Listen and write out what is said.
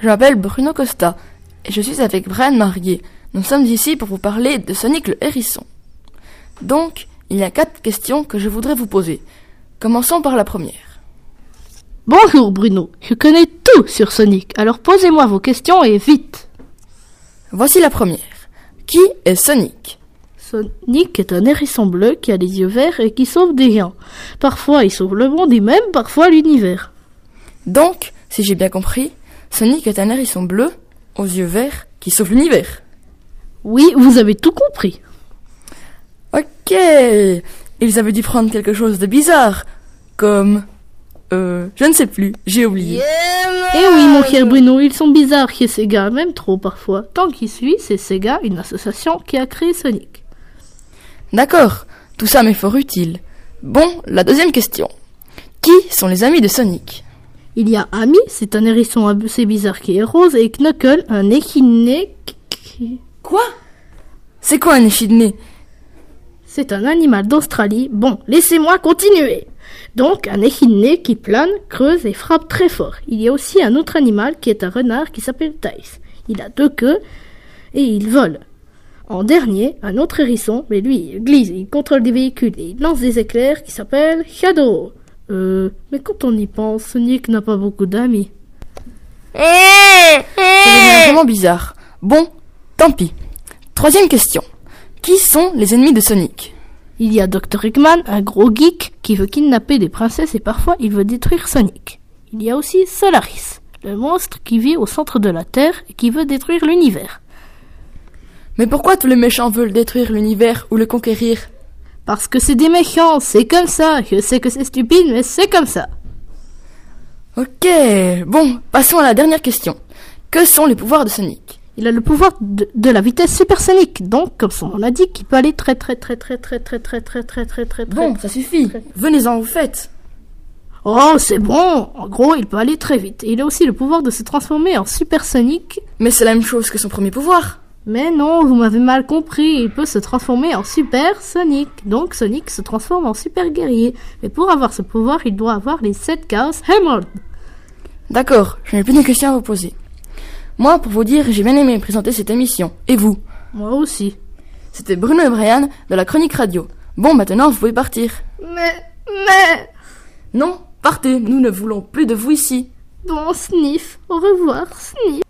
je m'appelle Bruno Costa et je suis avec Brian Marier. Nous sommes ici pour vous parler de Sonic le hérisson. Donc, il y a quatre questions que je voudrais vous poser. Commençons par la première. Bonjour Bruno, je connais tout sur Sonic, alors posez-moi vos questions et vite. Voici la première. Qui est Sonic? Sonic est un hérisson bleu qui a les yeux verts et qui sauve des gens. Parfois il sauve le monde et même parfois l'univers. Donc, si j'ai bien compris, Sonic est un hérisson bleu aux yeux verts qui sauve l'univers. Oui, vous avez tout compris. Ok, ils avaient dû prendre quelque chose de bizarre, comme... Euh, je ne sais plus, j'ai oublié. Eh oui, mon cher Bruno, ils sont bizarres chez Sega, même trop parfois. Tant qu'il suit, c'est Sega, une association qui a créé Sonic. D'accord, tout ça m'est fort utile. Bon, la deuxième question. Qui sont les amis de Sonic? Il y a Amy, c'est un hérisson assez bizarre qui est rose, et Knuckle, un échidné qui... Quoi? C'est quoi un échidné C'est un animal d'Australie. Bon, laissez-moi continuer. Donc, un échidné qui plane, creuse et frappe très fort. Il y a aussi un autre animal qui est un renard qui s'appelle Thais. Il a deux queues et il vole. En dernier, un autre hérisson, mais lui, il glisse, il contrôle des véhicules et il lance des éclairs qui s'appellent Shadow. Euh, mais quand on y pense, Sonic n'a pas beaucoup d'amis. Ça devient vraiment bizarre. Bon, tant pis. Troisième question. Qui sont les ennemis de Sonic? Il y a Dr. Eggman, un gros geek qui veut kidnapper des princesses et parfois il veut détruire Sonic. Il y a aussi Solaris, le monstre qui vit au centre de la Terre et qui veut détruire l'univers. Mais pourquoi tous les méchants veulent détruire l'univers ou le conquérir? Parce que c'est des méchants, c'est comme ça. Je sais que c'est stupide, mais c'est comme ça. Ok, bon, passons à la dernière question. Que sont les pouvoirs de Sonic Il a le pouvoir de, de la vitesse supersonique, donc comme son nom l'indique, il peut aller très très très très très très très très très très très très Bon, ça suffit. Venez-en au fait. Oh, c'est bon En gros, il peut aller très vite. Et il a aussi le pouvoir de se transformer en supersonique. Mais c'est la même chose que son premier pouvoir. Mais non, vous m'avez mal compris. Il peut se transformer en super Sonic. Donc Sonic se transforme en super guerrier. Mais pour avoir ce pouvoir, il doit avoir les 7 Chaos Emerald. D'accord, je n'ai plus de questions à vous poser. Moi, pour vous dire, j'ai bien aimé présenter cette émission. Et vous? Moi aussi. C'était Bruno et Brian de la Chronique Radio. Bon, maintenant, vous pouvez partir. Mais, mais... Non, partez, nous ne voulons plus de vous ici. Bon, Sniff. Au revoir, Sniff.